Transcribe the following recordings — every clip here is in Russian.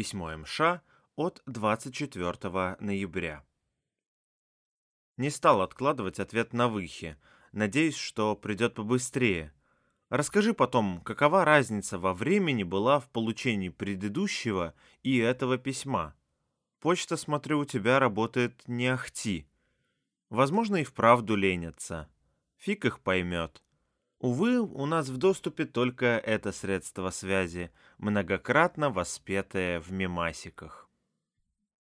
Письмо МШ от 24 ноября. Не стал откладывать ответ на выхе, надеюсь, что придет побыстрее. Расскажи потом, какова разница во времени была в получении предыдущего и этого письма. Почта, смотрю, у тебя работает не ахти. Возможно, и вправду ленятся. Фиг их поймет. Увы, у нас в доступе только это средство связи, многократно воспетое в мемасиках.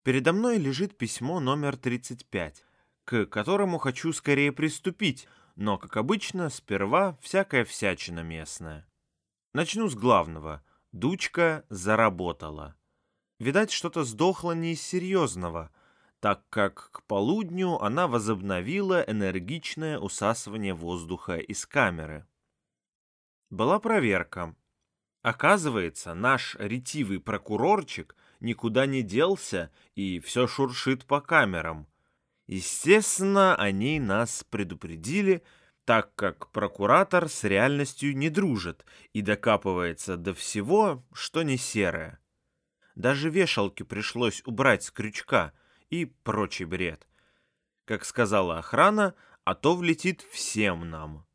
Передо мной лежит письмо номер 35, к которому хочу скорее приступить, но, как обычно, сперва всякая всячина местная. Начну с главного. Дучка заработала. Видать, что-то сдохло не из серьезного, так как к полудню она возобновила энергичное усасывание воздуха из камеры. Была проверка. Оказывается, наш ретивый прокурорчик никуда не делся и все шуршит по камерам. Естественно, они нас предупредили, так как прокуратор с реальностью не дружит и докапывается до всего, что не серое. Даже вешалки пришлось убрать с крючка и прочий бред. Как сказала охрана, а то влетит всем нам.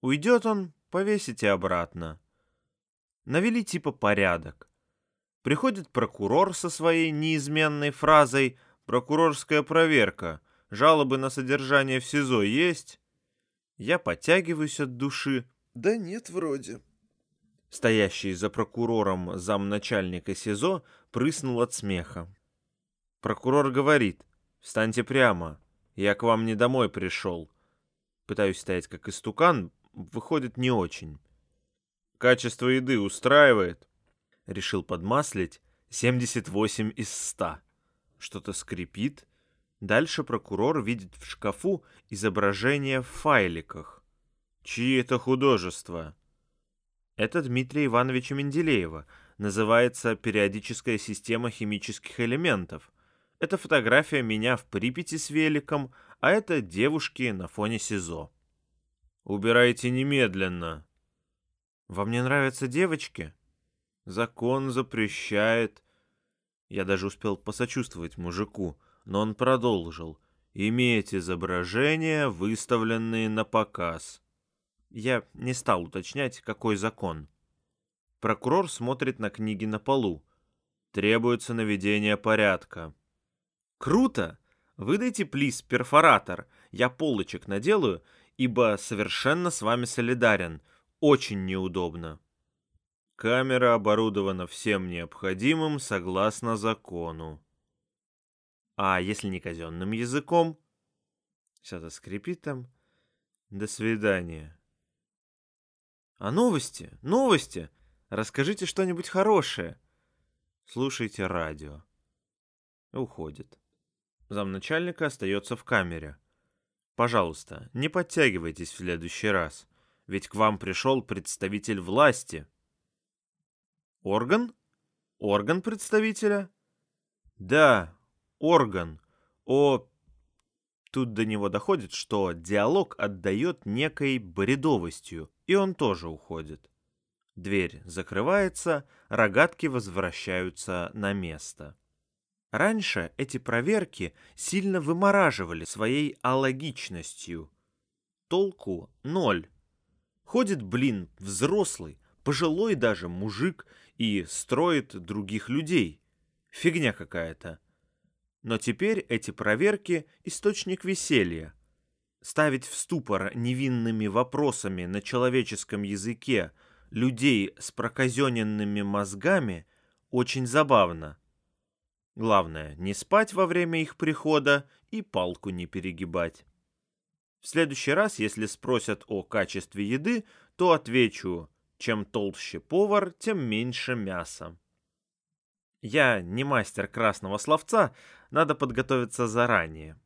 Уйдет он, повесите обратно. Навели типа порядок. Приходит прокурор со своей неизменной фразой «Прокурорская проверка. Жалобы на содержание в СИЗО есть?» Я подтягиваюсь от души. «Да нет, вроде». Стоящий за прокурором замначальника СИЗО прыснул от смеха. Прокурор говорит, «Встаньте прямо, я к вам не домой пришел». Пытаюсь стоять как истукан, выходит не очень. Качество еды устраивает. Решил подмаслить 78 из 100. Что-то скрипит. Дальше прокурор видит в шкафу изображение в файликах. Чьи это художества? Это Дмитрия Ивановича Менделеева. Называется «Периодическая система химических элементов». Это фотография меня в Припяти с великом, а это девушки на фоне СИЗО. Убирайте немедленно. Вам не нравятся девочки? Закон запрещает. Я даже успел посочувствовать мужику, но он продолжил. Иметь изображения, выставленные на показ. Я не стал уточнять, какой закон. Прокурор смотрит на книги на полу. Требуется наведение порядка. Круто! Выдайте, плиз, перфоратор. Я полочек наделаю ибо совершенно с вами солидарен. Очень неудобно. Камера оборудована всем необходимым согласно закону. А если не казенным языком? Что-то скрипит там. До свидания. А новости? Новости? Расскажите что-нибудь хорошее. Слушайте радио. Уходит. Замначальника остается в камере. Пожалуйста, не подтягивайтесь в следующий раз, ведь к вам пришел представитель власти. Орган? Орган представителя? Да, орган. О... Тут до него доходит, что диалог отдает некой бредовостью, и он тоже уходит. Дверь закрывается, рогатки возвращаются на место. Раньше эти проверки сильно вымораживали своей алогичностью. Толку ноль. Ходит, блин, взрослый, пожилой даже мужик и строит других людей. Фигня какая-то. Но теперь эти проверки – источник веселья. Ставить в ступор невинными вопросами на человеческом языке людей с проказененными мозгами очень забавно – Главное, не спать во время их прихода и палку не перегибать. В следующий раз, если спросят о качестве еды, то отвечу, чем толще повар, тем меньше мяса. Я не мастер красного словца, надо подготовиться заранее.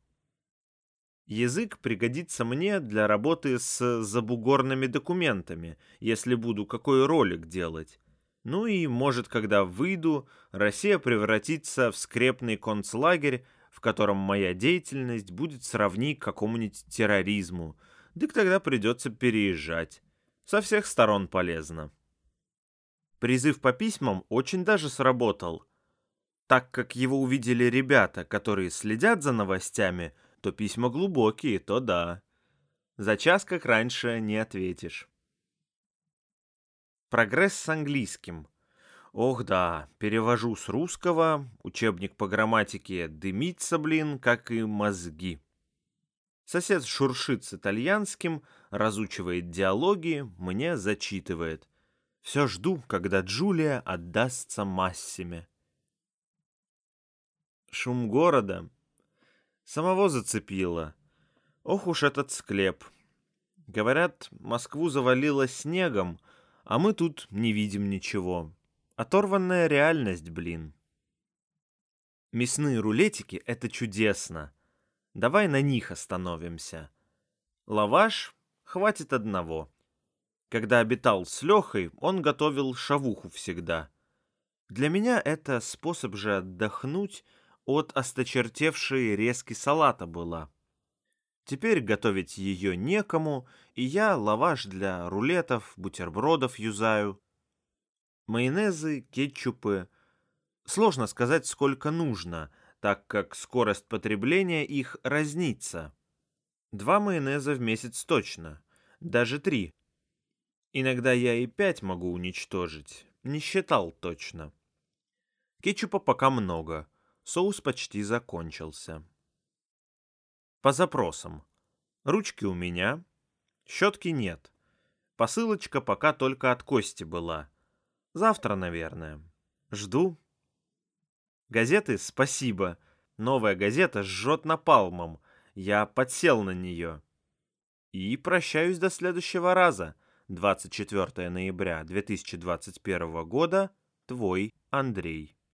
Язык пригодится мне для работы с забугорными документами, если буду какой ролик делать. Ну и, может, когда выйду, Россия превратится в скрепный концлагерь, в котором моя деятельность будет сравни к какому-нибудь терроризму. Дык тогда придется переезжать. Со всех сторон полезно. Призыв по письмам очень даже сработал. Так как его увидели ребята, которые следят за новостями, то письма глубокие, то да. За час, как раньше, не ответишь. Прогресс с английским. Ох да, перевожу с русского, учебник по грамматике дымится, блин, как и мозги. Сосед шуршит с итальянским, разучивает диалоги, мне зачитывает. Все жду, когда Джулия отдастся Массиме. Шум города. Самого зацепило. Ох уж этот склеп. Говорят, Москву завалило снегом, а мы тут не видим ничего. Оторванная реальность, блин. Мясные рулетики — это чудесно. Давай на них остановимся. Лаваш хватит одного. Когда обитал с Лехой, он готовил шавуху всегда. Для меня это способ же отдохнуть от осточертевшей резки салата была. Теперь готовить ее некому, и я лаваш для рулетов, бутербродов юзаю. Майонезы, кетчупы. Сложно сказать, сколько нужно — так как скорость потребления их разнится. Два майонеза в месяц точно, даже три. Иногда я и пять могу уничтожить, не считал точно. Кетчупа пока много, соус почти закончился. По запросам. Ручки у меня, щетки нет. Посылочка пока только от Кости была. Завтра, наверное. Жду Газеты «Спасибо». Новая газета жжет напалмом. Я подсел на нее. И прощаюсь до следующего раза. 24 ноября 2021 года. Твой Андрей.